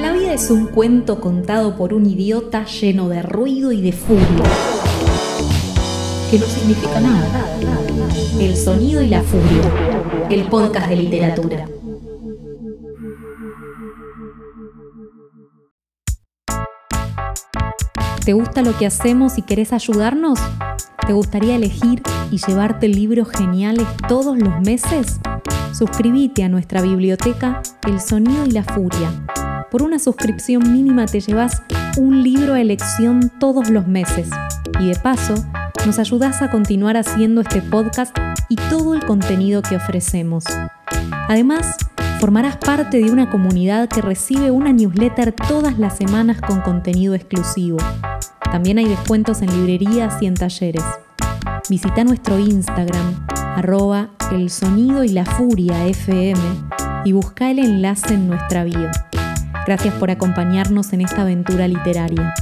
La vida es un cuento contado por un idiota lleno de ruido y de furia. Que no significa nada. El sonido y la furia. El podcast de literatura. ¿Te gusta lo que hacemos y querés ayudarnos? ¿Te gustaría elegir y llevarte libros geniales todos los meses? Suscríbete a nuestra biblioteca El Sonido y la Furia. Por una suscripción mínima te llevas un libro a elección todos los meses. Y de paso, nos ayudas a continuar haciendo este podcast y todo el contenido que ofrecemos. Además, formarás parte de una comunidad que recibe una newsletter todas las semanas con contenido exclusivo. También hay descuentos en librerías y en talleres. Visita nuestro Instagram, arroba el sonido y la furia FM y busca el enlace en nuestra bio. Gracias por acompañarnos en esta aventura literaria.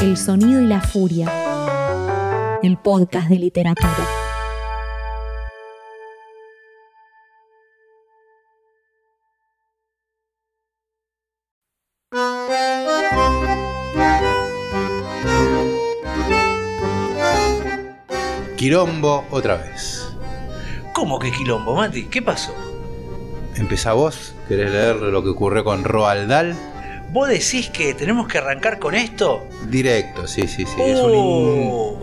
El sonido y la furia. El podcast de literatura. Quilombo otra vez. ¿Cómo que quilombo, Mati? ¿Qué pasó? Empezá vos, ¿querés leer lo que ocurrió con Roald Dahl? ¿Vos decís que tenemos que arrancar con esto? Directo, sí, sí, sí. Es un Oh.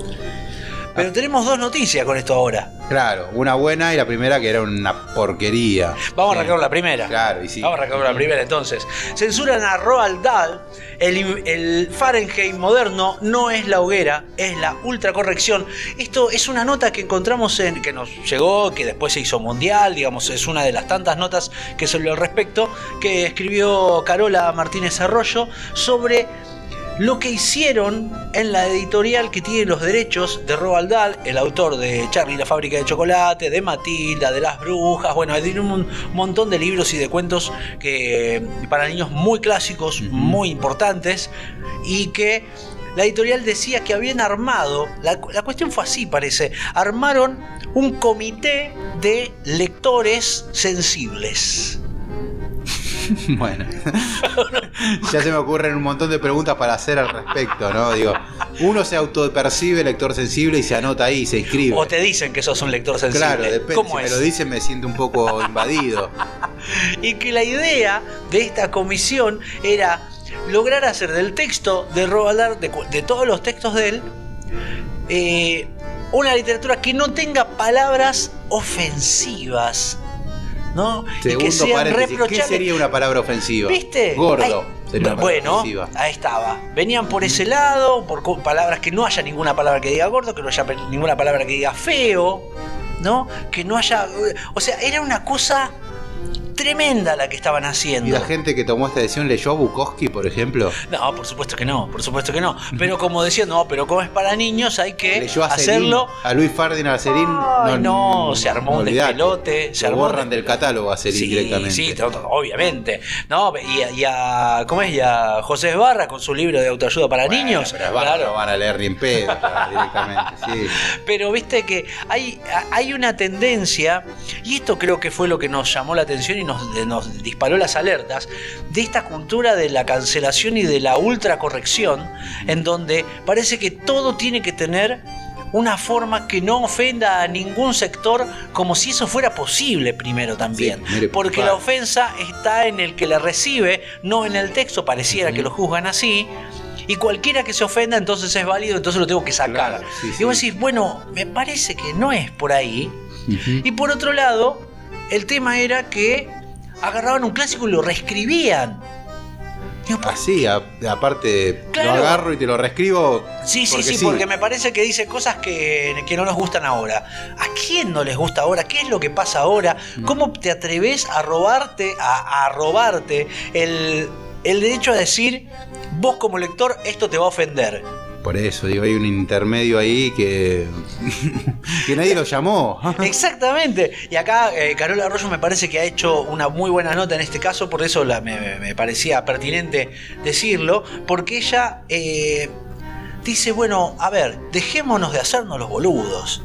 Pero tenemos dos noticias con esto ahora. Claro, una buena y la primera que era una porquería. Vamos a arrancar con la primera. Claro, y sí. Vamos a arrancar con la primera entonces. Censuran a Roald Dahl. El, el Fahrenheit moderno no es la hoguera, es la ultracorrección. Esto es una nota que encontramos en. que nos llegó, que después se hizo mundial, digamos, es una de las tantas notas que sobre al respecto, que escribió Carola Martínez Arroyo sobre lo que hicieron en la editorial que tiene los derechos de Roald Dahl, el autor de Charlie la fábrica de chocolate, de Matilda, de las brujas, bueno, tiene un montón de libros y de cuentos que para niños muy clásicos, muy importantes y que la editorial decía que habían armado, la, la cuestión fue así parece, armaron un comité de lectores sensibles. Bueno. ya se me ocurren un montón de preguntas para hacer al respecto, ¿no? Digo, uno se autopercibe lector sensible y se anota ahí, se inscribe. O te dicen que sos un lector sensible. Claro, depende. ¿Cómo si es? me lo dicen me siento un poco invadido. y que la idea de esta comisión era lograr hacer del texto de Roald Dahl, de, cu- de todos los textos de él, eh, una literatura que no tenga palabras ofensivas. ¿No? y que Segundo sean paréntesis, ¿qué sería una palabra ofensiva? ¿Viste? Gordo. Ay, sería una palabra bueno, ofensiva. ahí estaba. Venían por ese lado, por palabras que no haya ninguna palabra que diga gordo, que no haya ninguna palabra que diga feo, ¿no? Que no haya. O sea, era una cosa tremenda la que estaban haciendo. ¿Y la gente que tomó esta decisión leyó a Bukowski, por ejemplo? No, por supuesto que no, por supuesto que no. Pero como decía, no, pero como es para niños, hay que Leyó a hacerlo. a Luis Ferdinand a Serín. Ay, no, se armó un despelote, se armó borran del catálogo a Serín Sí, directamente. sí, obviamente. No, y, a- y a, ¿cómo es? Y a José Esbarra con su libro de autoayuda para Bueno, niños. Pero Esbarra Claro. no van a leer ni en pedo ya, directamente. Sí. Pero viste que hay, hay una tendencia, y esto creo que fue lo que nos llamó la atención y nos, nos disparó las alertas, de esta cultura de la cancelación y de la ultracorrección, en donde parece que todo tiene que tener una forma que no ofenda a ningún sector, como si eso fuera posible primero también. Sí, mire, Porque claro. la ofensa está en el que la recibe, no en el texto, pareciera que lo juzgan así. Y cualquiera que se ofenda entonces es válido, entonces lo tengo que sacar. Claro, sí, y vos sí. decís, bueno, me parece que no es por ahí. Y por otro lado, el tema era que agarraban un clásico y lo reescribían. Digo, ¿por Así, a- aparte, Claro. lo agarro y te lo reescribo. Sí, sí, sí, porque me parece que dice cosas que, que no nos gustan ahora. ¿A quién no les gusta ahora? ¿Qué es lo que pasa ahora? ¿Cómo te atreves a robarte, a, a robarte el, el derecho a decir, vos como lector, esto te va a ofender? Por eso, digo, hay un intermedio ahí que. que nadie lo llamó. Exactamente. Y acá eh, Carola Arroyo me parece que ha hecho una muy buena nota en este caso, por eso la- me, me parecía pertinente decirlo, porque ella eh, dice, bueno, a ver, dejémonos de hacernos los boludos.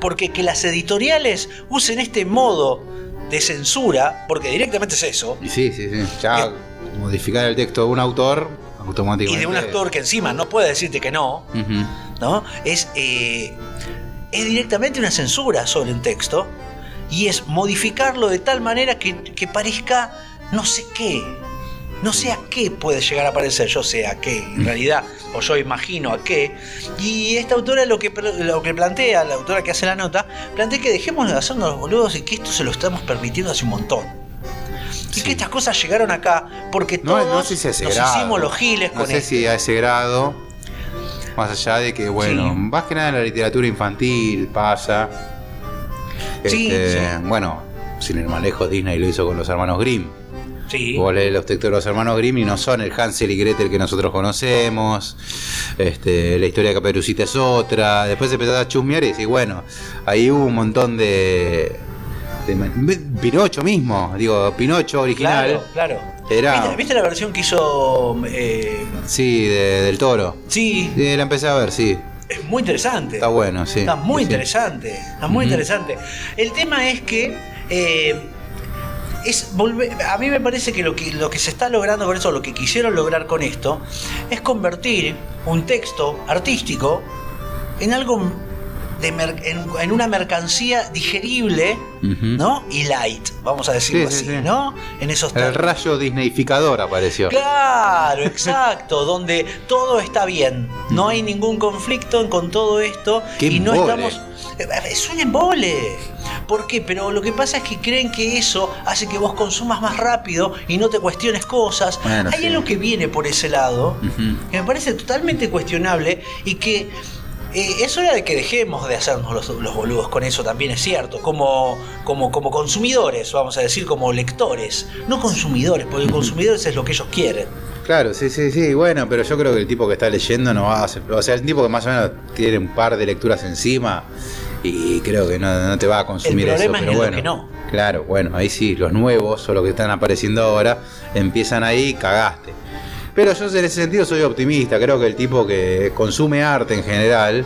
Porque que las editoriales usen este modo de censura, porque directamente es eso, Y sí, sí, sí. Ya modificar el texto de un autor y de un actor que encima no puede decirte que no. ¿no? Es, eh, es directamente una censura sobre un texto y es modificarlo de tal manera que, que parezca no sé qué. No sé a qué puede llegar a parecer, yo sé a qué, en realidad, o yo imagino a qué. Y esta autora lo que, lo que plantea, la autora que hace la nota, plantea que dejemos de hacernos los boludos y que esto se lo estamos permitiendo hace un montón. Y Sí. que estas cosas llegaron acá porque No, todos no sé si nos grado. hicimos los giles No con sé esto. si a ese grado. Más allá de que, bueno, Sí. más que nada en la literatura infantil pasa. Sí, Este, sí. Bueno, sin ir más lejos, Disney lo hizo con los hermanos Grimm. Sí. Vos lees los textos de los hermanos Grimm y no son el Hansel y Gretel que nosotros conocemos. Este, la historia de Caperucita es otra. Después empezás a chusmear y decís, bueno, ahí hubo un montón de. Pinocho mismo, digo, Pinocho original. Claro, claro. Era- ¿Viste, viste la versión que hizo? eh, Sí, de- del toro. sí, Sí, la empecé a ver, sí. es muy interesante. Está bueno, sí. Está muy Sí, interesante. Está muy interesante. El tema es que. eh, es volver, a mí me parece que lo, que lo que se está logrando con eso, lo que quisieron lograr con esto, es convertir un texto artístico en algo de en, en una mercancía digerible. ¿no? Y light, vamos a decirlo Sí, sí, así, sí. ¿no? En esos El rayo disneyficador apareció. Claro, exacto, donde todo está bien, no hay ningún conflicto con todo esto Qué y no embole. estamos Eh, es un embole. ¿Por qué? Pero lo que pasa es que creen que eso hace que vos consumas más rápido y no te cuestiones cosas. Bueno, hay algo que viene por ese lado que me parece totalmente cuestionable y que eh, es hora de que dejemos de hacernos los, los boludos con eso, también es cierto, como, como, como consumidores, vamos a decir, como lectores, no consumidores, porque consumidores es lo que ellos quieren. Claro, sí, sí, sí. Bueno, pero yo creo que el tipo que está leyendo no va a hacer. O sea, el tipo que más o menos tiene un par de lecturas encima y creo que no, no te va a consumir El eso. problema es Pero en lo bueno, que no. Claro, bueno, ahí sí, los nuevos o los que están apareciendo ahora empiezan ahí, cagaste. Pero yo en ese sentido soy optimista. Creo que el tipo que consume arte en general.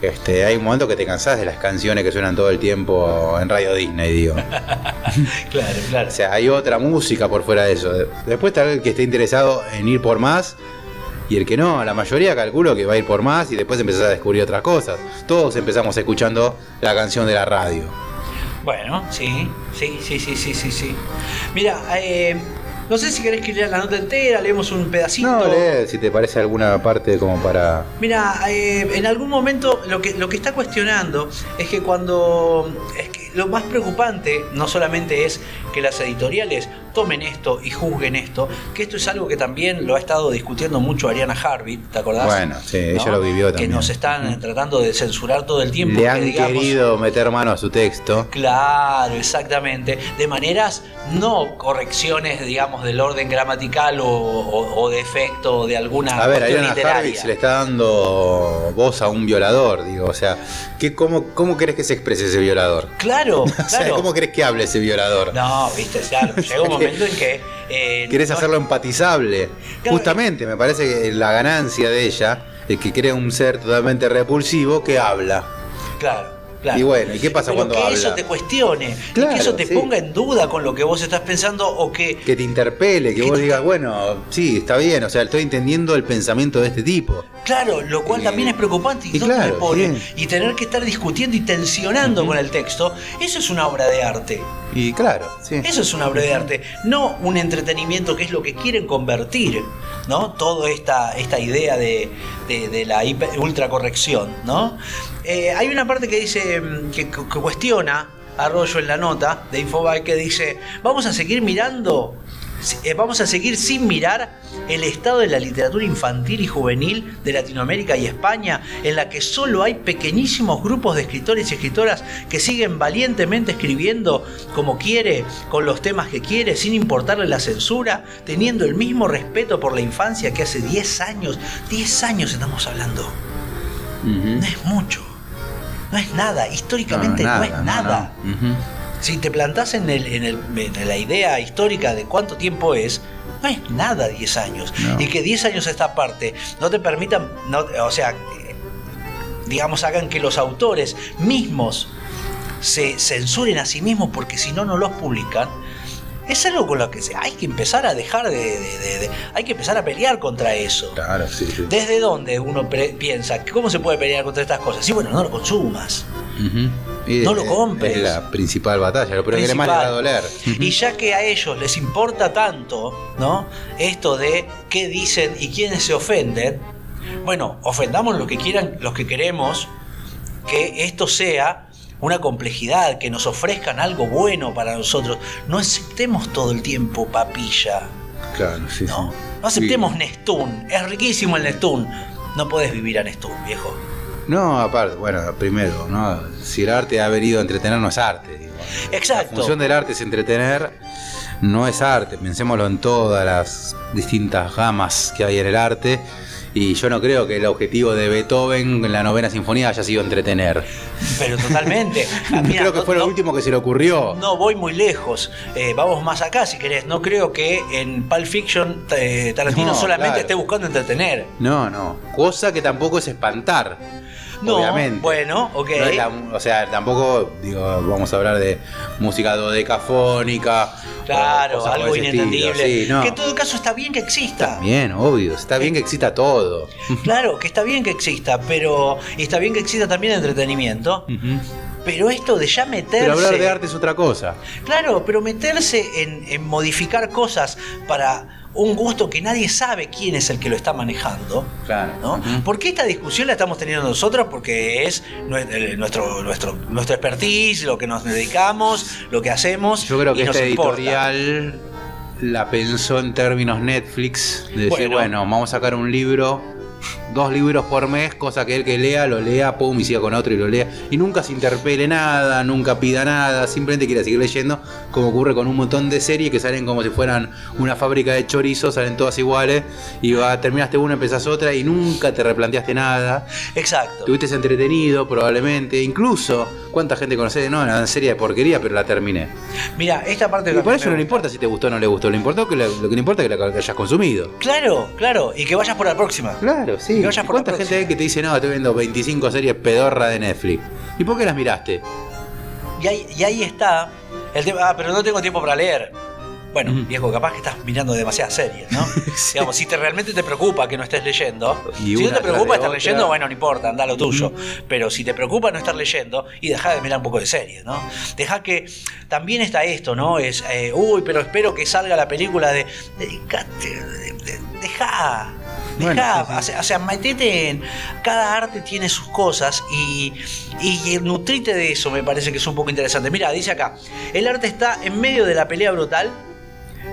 Este, hay un momento que te cansás de las canciones que suenan todo el tiempo en Radio Disney, digo. Claro, claro. O sea, hay otra música por fuera de eso. Después tal el que esté interesado en ir por más y el que no, la mayoría calculo que va a ir por más y después empezás a descubrir otras cosas. Todos empezamos escuchando la canción de la radio. Bueno, sí, sí, sí, sí, sí, sí, sí. Mira, eh, no sé si querés que lea la nota entera, leemos un pedacito. No, lee si te parece alguna parte como para... Mira, eh, en algún momento lo que, lo que está cuestionando es que cuando. Es que lo más preocupante no solamente es que las editoriales tomen esto y juzguen esto, que esto es algo que también lo ha estado discutiendo mucho Ariana Harvey, ¿te acordás? Bueno, sí, ella lo vivió Que también. nos están tratando de censurar todo el tiempo. Le que han digamos- querido meter mano a su texto. Claro, exactamente. De maneras, no correcciones, digamos, del orden gramatical o, o- o de efecto de alguna A ver, Ariana literaria. Harvey se le está dando voz a un violador, digo. O sea, ¿qué, cómo, ¿cómo querés que se exprese ese violador? Claro, O sea, claro. ¿cómo querés que hable ese violador? No, viste, claro. Llega un momento en que. eh, no- hacerlo empatizable. Claro. Justamente, me parece que la ganancia de ella es que crea un ser totalmente repulsivo que habla. Claro, claro. Y bueno, ¿y qué pasa Pero cuando que habla? eso te cuestione, Claro, que eso te sí. ponga en duda con lo que vos estás pensando o que. Que te interpele, que Que vos te- digas, bueno, sí, está bien, o sea, estoy entendiendo el pensamiento de este tipo. Claro, lo cual Eh, también es preocupante y, y ¿dónde claro, sí. Y tener que estar discutiendo y tensionando con el texto, eso es una obra de arte. Y claro, sí. Eso es una obra de arte, no un entretenimiento que es lo que quieren convertir, ¿no? Toda esta, esta idea de, de- de la ultracorrección, ¿no? Eh, hay una parte que dice, mm, que, que cuestiona Arroyo en la nota de Infobae que dice, vamos a seguir mirando, vamos a seguir sin mirar el estado de la literatura infantil y juvenil de Latinoamérica y España, en la que solo hay pequeñísimos grupos de escritores y escritoras que siguen valientemente escribiendo como quiere, con los temas que quiere, sin importarle la censura, teniendo el mismo respeto por la infancia que hace 10 años. 10 años estamos hablando. No es mucho. No es nada. Históricamente no, es nada. no. Si te plantás en, el, en, el- en la idea histórica de cuánto tiempo es, no es nada 10 años. No. Y que 10 años a esta parte no te permitan, no, o sea, digamos, hagan que los autores mismos se censuren a sí mismos porque si no, no los publican, es algo con lo que se- hay que empezar a dejar de, de- de- de- Hay que empezar a pelear contra eso. Claro, sí, sí. ¿Desde dónde uno piensa? ¿Cómo se puede pelear contra estas cosas? Sí, bueno, no lo consumas. No lo compres. Es la principal batalla, lo primero que más le va a doler. Y ya que a ellos les importa tanto, ¿no? Esto de qué dicen y quiénes se ofenden, bueno, ofendamos lo que quieran, los que queremos, que esto sea una complejidad, que nos ofrezcan algo bueno para nosotros. No aceptemos todo el tiempo papilla, Claro, sí, ¿no? sí. No aceptemos Nestún. Es riquísimo el Nestún. No podés vivir a Nestún, viejo. No, aparte, bueno, primero, ¿no? Si el arte ha venido a entretener, no es arte. digo. Exacto. La función del arte es entretener, no es arte. Pensémoslo en todas las distintas gamas que hay en el arte. Y yo no creo que el objetivo de Beethoven en la novena sinfonía haya sido entretener. Pero totalmente. Ah, mira, creo que no- fue lo no- último que se le ocurrió. No voy muy lejos. Eh, vamos más acá si querés. No creo que en Pulp Fiction eh, Tarantino No, solamente claro. esté buscando entretener. No, no. Cosa que tampoco es espantar. No, obviamente. bueno, ok. No es la- o sea, tampoco, digo, vamos a hablar de música dodecafónica. Claro, algo inentendible. Sí, no. Que en todo caso está bien que exista. Bien, obvio. Está bien que exista todo. Claro, que está bien que exista, pero. Y está bien que exista también entretenimiento. Pero esto de ya meterse. Pero hablar de arte es otra cosa. Claro, pero meterse en, en modificar cosas para un gusto que nadie sabe quién es el que lo está manejando. Claro. ¿no? Ujú. ¿Por qué esta discusión la estamos teniendo nosotros? Porque es nue- nuestro, nuestro, nuestro expertise, lo que nos dedicamos, lo que hacemos. Yo creo que importa. editorial la pensó en términos Netflix. De decir, Bueno. bueno. vamos a sacar un libro, dos libros por mes, cosa que el que lea, lo lea, pum, y siga con otro y lo lea. Y nunca se interpele nada, nunca pida nada, simplemente quiere seguir leyendo, como ocurre con un montón de series que salen como si fueran una fábrica de chorizos, salen todas iguales, y va, terminaste una, empezás otra, y nunca te replanteaste nada. Exacto. Tuviste entretenido, probablemente. Incluso, ¿cuánta gente conoce? No, una serie de porquería, pero la terminé. Mira, esta parte Y por eso no le importa si te gustó o no le gustó. Lo, importó que la- lo que le importa es que la que hayas consumido. Claro, claro. Y que vayas por la próxima. Claro, sí. Por ¿Cuánta gente próxima. hay que te dice, no, estoy viendo 25 series pedorra de Netflix? ¿Y por qué las miraste? Y ahí, y ahí está el tema. Ah, pero no tengo tiempo para leer. Bueno, viejo, capaz que estás mirando demasiadas series, ¿no? Digamos, si te realmente te preocupa que no estés leyendo, Y si no te preocupa estar otra. leyendo, bueno, no importa, anda lo tuyo. Pero si te preocupa no estar leyendo, y deja de mirar un poco de series, ¿no? Deja que también está esto, ¿no? Es, eh, uy, pero espero que salga la película de. De- de- deja. Bueno, Deja, sí, sí. o sea, metete en. Cada arte tiene sus cosas y, y nutrite de eso me parece que es un poco interesante. Mira, dice acá: el arte está en medio de la pelea brutal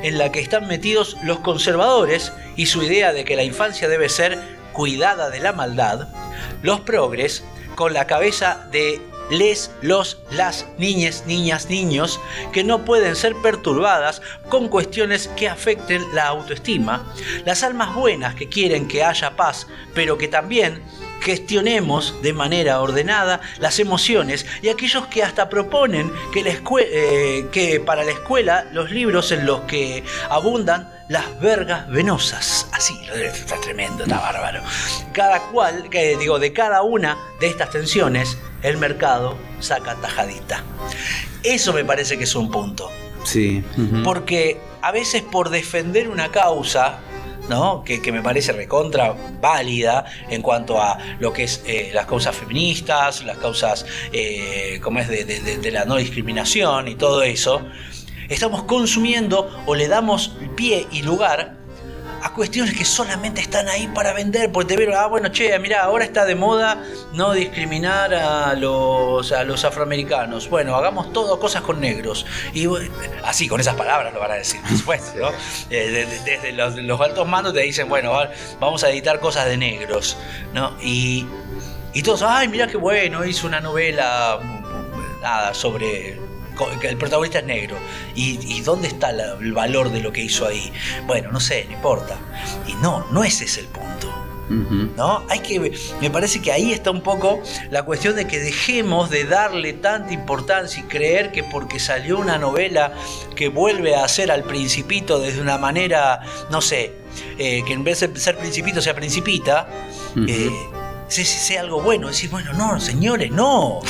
en la que están metidos los conservadores y su idea de que la infancia debe ser cuidada de la maldad, los progres, con la cabeza de les, los, las, niñes, niñas, niños, que no pueden ser perturbadas con cuestiones que afecten la autoestima, las almas buenas que quieren que haya paz, pero que también gestionemos de manera ordenada las emociones y aquellos que hasta proponen que, la eh, que para la escuela los libros en los que abundan las vergas venosas. Así, está tremendo, está bárbaro. Cada cual, que, digo, de cada una de estas tensiones, el mercado saca tajadita. Eso me parece que es un punto. Sí. Porque a veces por defender una causa, ¿no? Que, que me parece recontra válida en cuanto a lo que es eh, las causas feministas, las causas eh, como es de- de la no discriminación y todo eso, estamos consumiendo o le damos pie y lugar a cuestiones que solamente están ahí para vender, porque te vieron, ah, bueno, che, mira, ahora está de moda no discriminar a los, a los afroamericanos. Bueno, hagamos todo cosas con negros. Y así, con esas palabras lo van a decir, por supuesto, ¿no? Eh, de- de- desde los, los altos mandos te dicen, bueno, va- vamos a editar cosas de negros, ¿no? Y, y todos, ay, mira qué bueno, hizo una novela, nada, sobre el protagonista es negro. ¿Y, y dónde está la- el valor de lo que hizo ahí? Bueno, no sé, no importa. Y no, no ese es el punto. ¿No? Hay que. Me parece que ahí está un poco la cuestión de que dejemos de darle tanta importancia y creer que porque salió una novela que vuelve a hacer al principito desde una manera, no sé, eh, que en vez de ser principito sea principita, eh, sea, sea algo bueno. Decir, bueno, no, señores, no.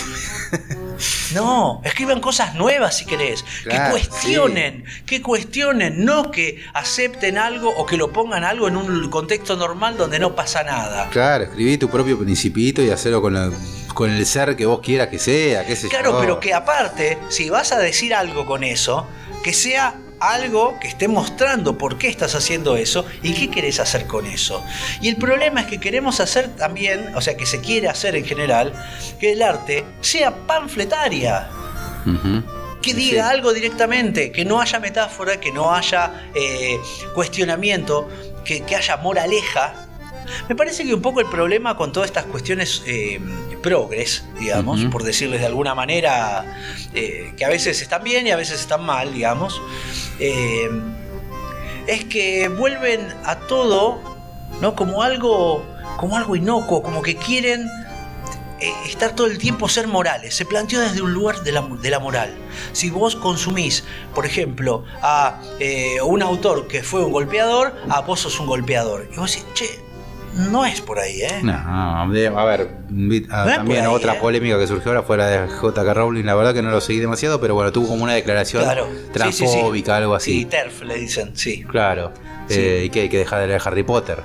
No, escriban cosas nuevas si querés. Claro, que cuestionen, que cuestionen, no que acepten algo o que lo pongan algo en un contexto normal donde no pasa nada. Claro, escribí tu propio principito y hacerlo con, la- con el ser que vos quieras que sea, qué sé Claro, yo. pero que aparte, si vas a decir algo con eso, que sea algo que esté mostrando por qué estás haciendo eso y qué querés hacer con eso. Y el problema es que queremos hacer también, o sea, que se quiere hacer en general, que el arte sea panfletaria. Que Sí. diga algo directamente, que no haya metáfora, que no haya eh, cuestionamiento, que, que haya moraleja. Me parece que un poco el problema con todas estas cuestiones eh, progres, digamos, por decirles de alguna manera, eh, que a veces están bien y a veces están mal, digamos, eh, es que vuelven a todo ¿no? como algo como algo inocuo, como que quieren eh, estar todo el tiempo ser morales. Se planteó desde un lugar de la, de la moral. Si vos consumís, por ejemplo, a eh, un autor que fue un golpeador, a vos sos un golpeador. Y vos decís, che, no es por ahí, ¿eh? No, a ver, ah, No también ahí, otra ¿eh? polémica que surgió ahora fue la de J.K. Rowling, la verdad que no lo seguí demasiado, pero bueno, tuvo como una declaración Claro. Sí, sí, sí. transfóbica, algo así. Sí, TERF le dicen, sí. Claro. Eh, y que hay que dejar de leer Harry Potter.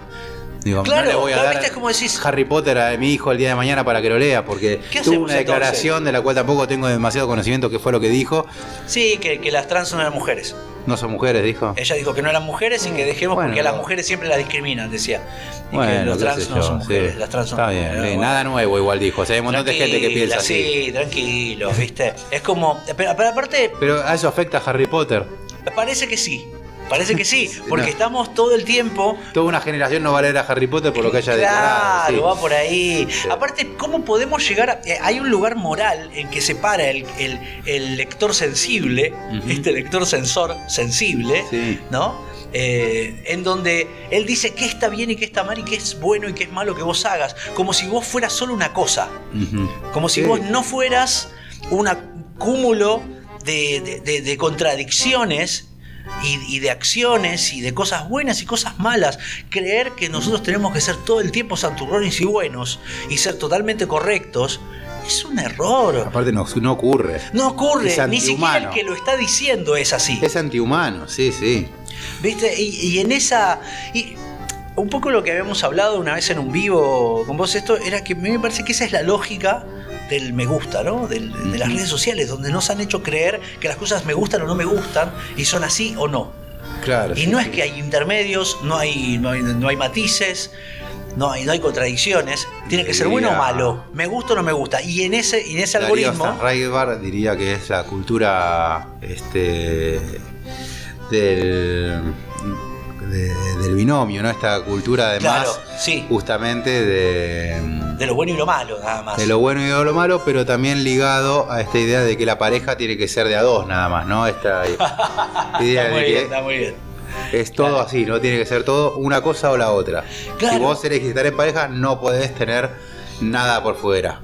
Digo, Claro, no le voy a dar como decís- Harry Potter a mi hijo el día de mañana para que lo lea, porque ¿Qué tuvo una declaración entonces? de la cual tampoco tengo demasiado conocimiento qué fue lo que dijo. Sí, que, que las trans no eran mujeres. No son mujeres, dijo. Ella dijo que no eran mujeres y que dejemos Bueno, porque a las mujeres siempre las discriminan, decía. Y que Bueno, los qué trans no yo, son mujeres, sí. las trans son Está bien, mujeres. bien, Bueno. nada nuevo igual dijo. O sea, hay un montón de gente que piensa así. Sí, tranquilo, ¿viste? Es como. Pero, pero aparte, Pero a eso afecta a Harry Potter. parece que sí. Parece que sí, porque no. estamos todo el tiempo. Toda una generación no va a leer a Harry Potter por lo que haya declarado. Claro, sí. va por ahí. Aparte, ¿cómo podemos llegar a.? eh, hay un lugar moral en que separa el, el- el lector sensible, este lector sensor sensible, Sí. ¿no? Eh, en donde él dice qué está bien y qué está mal y qué es bueno y qué es malo que vos hagas, como si vos fueras solo una cosa. Como si vos no fueras un cúmulo de, de- de- de contradicciones y, y de acciones y de cosas buenas y cosas malas. Creer que nosotros tenemos que ser todo el tiempo santurrones y buenos y ser totalmente correctos es un error. Aparte no, no ocurre. No ocurre, ni siquiera el que lo está diciendo es así. Es antihumano, sí, sí. ¿Viste? Y, y en esa. Y un poco lo que habíamos hablado una vez en un vivo con vos, esto era que a mí me parece que esa es la lógica del me gusta, ¿no? Del- de las redes sociales, donde nos han hecho creer que las cosas me gustan o no me gustan y son así o no. Claro. Y no es que hay intermedios, no hay, no hay, no hay matices. No hay, no hay contradicciones, tiene que ser bueno o malo, me gusta o no me gusta. Y en ese, en ese Darío algoritmo, Stanraiver diría que es la cultura este del, de- del binomio, ¿no? Esta cultura además Claro, sí. justamente de, de lo bueno y lo malo, nada más. de lo bueno y de lo malo, pero también ligado a esta idea de que la pareja tiene que ser de a dos nada más, ¿no? Esta idea está muy de bien, que está muy bien. es todo Claro. así, no tiene que ser todo una cosa o la otra. Claro. Si vos elegís estar en pareja, no podés tener nada por fuera.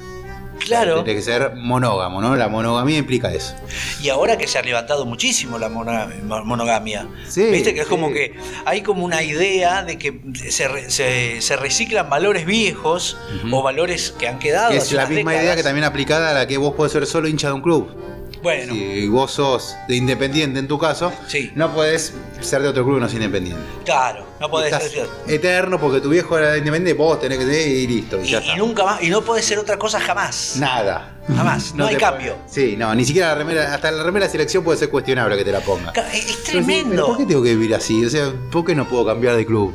Claro. Tiene que ser monógamo, ¿no? La monogamía implica eso. Y ahora que se ha levantado muchísimo la mono- monogamia, Sí, viste que es sí. como que hay como una idea de que se, se- se reciclan valores viejos o valores que han quedado. Que es hace la misma décadas. idea que también aplicada a la que vos podés ser solo hincha de un club. Bueno, Si vos sos de independiente en tu caso, Sí. no podés ser de otro club que no es independiente. claro, no podés Estás ser. eterno porque tu viejo era de independiente, vos tenés que ser y listo. Y, Y, ya y está. nunca más, y no podés ser otra cosa jamás. Nada. Jamás, no hay te cambio. puede- Sí, no, ni siquiera la remera, hasta la remera de selección puede ser cuestionable que te la ponga. Es, tremendo. "¿Pero ¿Por qué tengo que vivir así? O sea, ¿por qué no puedo cambiar de club?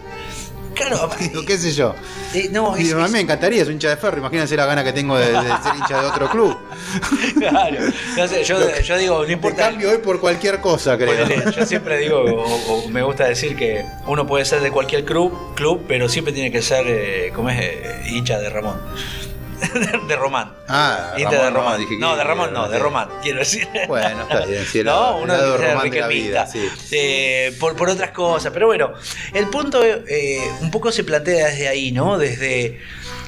Claro, Digo, ¿Qué sé yo? eh, no, es, a mí me encantaría ser hincha de ferro, imagínense la gana que tengo de, de ser hincha de otro club. claro. No sé, yo, yo digo, no Te importa. cambio hoy por cualquier cosa, creo. Yo siempre digo, o, o me gusta decir que uno puede ser de cualquier club, club pero siempre tiene que ser, eh, ¿cómo es? Eh, hincha de Ramón. de Román. Ah, Hincha de Ramón, Román. dije que- No, de Ramón no, de. Román, quiero decir. Bueno, está bien, el no, uno sea Román de la vida, riquelmista, sí. eh, por, por otras cosas. Pero bueno, el punto eh, un poco se plantea desde ahí, ¿no? Desde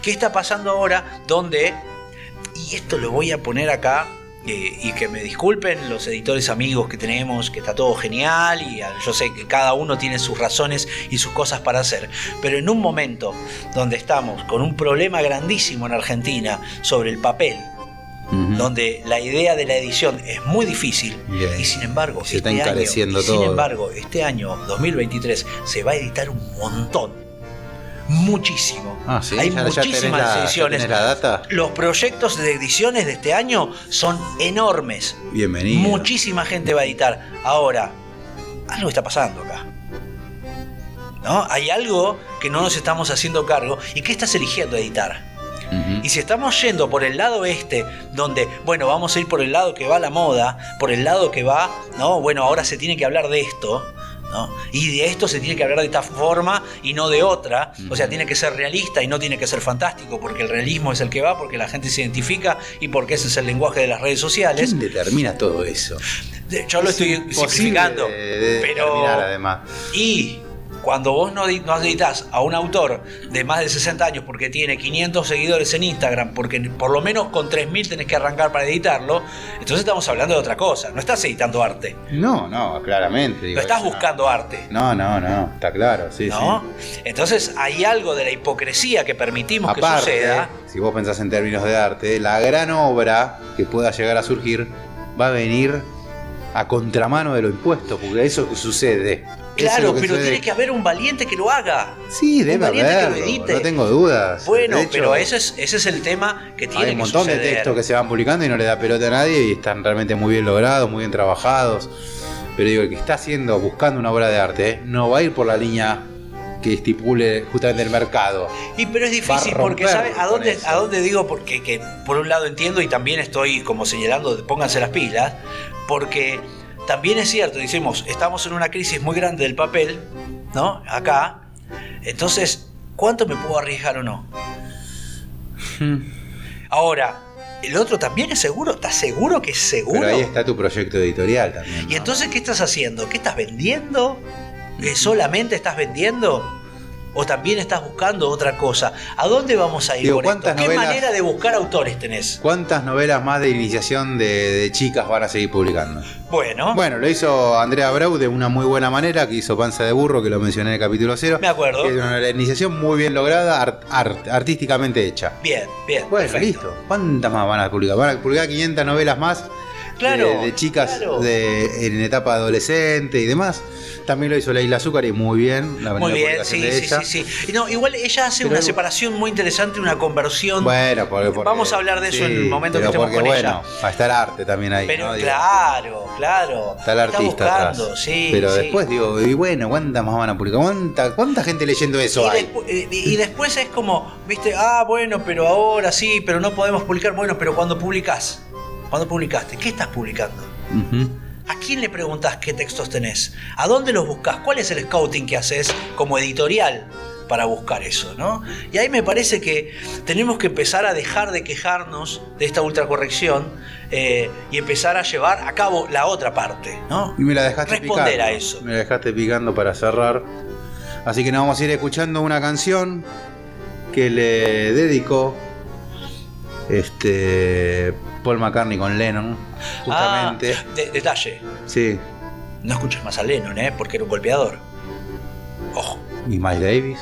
qué está pasando ahora, donde, y esto lo voy a poner acá, eh, y que me disculpen los editores amigos que tenemos, que está todo genial, y yo sé que cada uno tiene sus razones y sus cosas para hacer, pero en un momento donde estamos con un problema grandísimo en Argentina sobre el papel, donde la idea de la edición es muy difícil Bien. y sin embargo, Se está este año- sin embargo, este año 2023 se va a editar un montón, muchísimo. Ah, sí, Hay ya, ya tenés muchísimas la, ediciones. tenés la data. Los proyectos de ediciones de este año son enormes. Bienvenido. Muchísima gente va a editar. Ahora, algo está pasando acá. ¿No? Hay algo que no nos estamos haciendo cargo y que estás eligiendo editar. Y si estamos yendo por el lado este, donde, bueno, vamos a ir por el lado que va la moda, por el lado que va, ¿no? Bueno, ahora se tiene que hablar de esto, ¿no? Y de esto se tiene que hablar de esta forma y no de otra. O sea, tiene que ser realista y no tiene que ser fantástico, porque el realismo es el que va, porque la gente se identifica y porque ese es el lenguaje de las redes sociales. ¿Quién determina todo eso? Yo lo Es estoy simplificando. de- de pero. además. Y cuando vos no, edi- no editas a un autor de más de 60 años porque tiene 500 seguidores en Instagram, porque por lo menos con 3.000 tenés que arrancar para editarlo, entonces estamos hablando de otra cosa. No estás editando arte, No, no, claramente. digo, no estás no. buscando arte. No, no, no, está claro, sí, ¿No? sí. Entonces hay algo de la hipocresía que permitimos que suceda. si vos pensás en términos de arte, la gran obra que pueda llegar a surgir va a venir a contramano de lo impuesto, porque eso sucede. Claro, pero tiene que haber un valiente que lo haga. Sí, debe valiente que lo edite. no tengo dudas. Bueno, hecho, pero ese es, ese es el tema que tiene Hay un que montón de textos que se van publicando y no le da pelota a nadie y están realmente muy bien logrados, muy bien trabajados. Pero digo, el que está haciendo, buscando una obra de arte, no va a ir por la línea que estipule justamente el mercado. Y pero es difícil porque romper ¿sabe a dónde a dónde digo porque que por un lado entiendo y también estoy como señalando pónganse las pilas porque también es cierto decimos estamos en una crisis muy grande del papel no acá. Entonces cuánto me puedo arriesgar o no ahora el otro también es seguro estás seguro que es seguro Pero ahí está tu proyecto editorial también. y entonces qué estás haciendo qué estás vendiendo ¿Eh, solamente estás vendiendo o también estás buscando otra cosa a dónde vamos a ir Digo, esto? ¿cuántas qué novelas- manera de buscar autores tenés ¿Cuántas novelas más de iniciación de, de chicas van a seguir publicando? bueno Bueno, lo hizo Andrea Brau de una muy buena manera, que hizo Panza de Burro, que lo mencioné en el capítulo 0. Me acuerdo. Es una iniciación muy bien lograda, art- art- artísticamente hecha. bien bien Bueno, perfecto. listo. ¿Cuántas más van a publicar? Van a publicar 500 novelas más Claro, de, de chicas claro. de- en etapa adolescente y demás. También lo hizo La Isla Azúcar y muy bien. La muy bien sí sí, ella. sí sí Y no igual ella hace Pero una separación muy interesante una conversión Bueno, porque, porque- Vamos a hablar de eso en el momento que estemos porque, con bueno, ella. va a estar arte también ahí. pero claro claro Está el artista buscando atrás. sí pero sí. después digo, y bueno, ¿cuántas más van a publicar? ¿Cuánta, cuánta gente leyendo eso y, hay? eh, y después es como, viste, ah, bueno, pero ahora sí, pero no podemos publicar. Bueno, pero cuando publicás, cuando publicaste, ¿qué estás publicando? ¿A quién le preguntás qué textos tenés? ¿A dónde los buscas? ¿Cuál es el scouting que haces como editorial para buscar eso? ¿no? Y ahí me parece que tenemos que empezar a dejar de quejarnos de esta ultracorrección eh, y empezar a llevar a cabo la otra parte. ¿no? Y me la dejaste Responder picando. a eso. Me la dejaste picando para cerrar. Así que nos vamos a ir escuchando una canción que le dedicó este Paul McCartney con Lennon, justamente. Ah, de- detalle, Sí. no escuches más a Lennon, ¿eh? porque era un golpeador. Ojo. Y Miles Davis.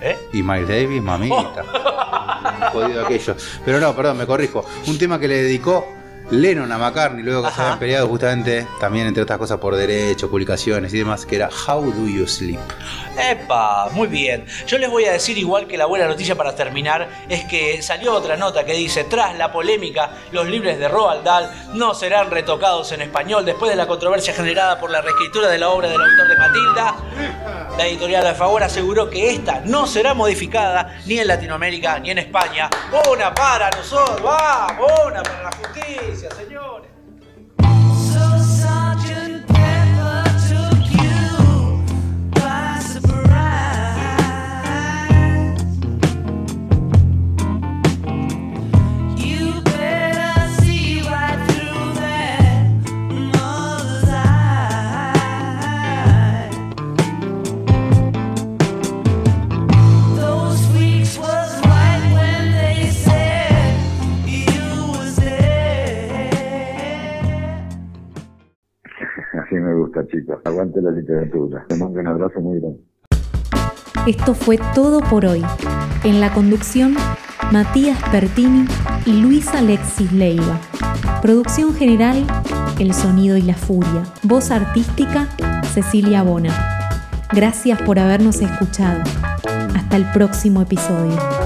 ¿eh? Y Miles Davis, mamita. Jodido aquello. Pero no, perdón, me corrijo. Un tema que le dedicó Lennon a McCartney, luego que se Ajá. habían peleado justamente, también entre otras cosas por derechos, publicaciones y demás, que era How Do You Sleep? Epa, muy bien. Yo les voy a decir igual que la buena noticia para terminar es que salió otra nota que dice, tras la polémica, los libros de Roald Dahl no serán retocados en español después de la controversia generada por la reescritura de la obra del autor de Matilda. La editorial Alfaguara aseguró que esta no será modificada ni en Latinoamérica ni en España. Una para nosotros, vamos, una para la justicia, señores. So Aguante la literatura. Te mando un abrazo muy grande. Esto fue todo por hoy. En la conducción, Matías Pertini y Luis Alexis Leiva. Producción general, El Sonido y la Furia. Voz artística, Cecilia Bona. Gracias por habernos escuchado. Hasta el próximo episodio.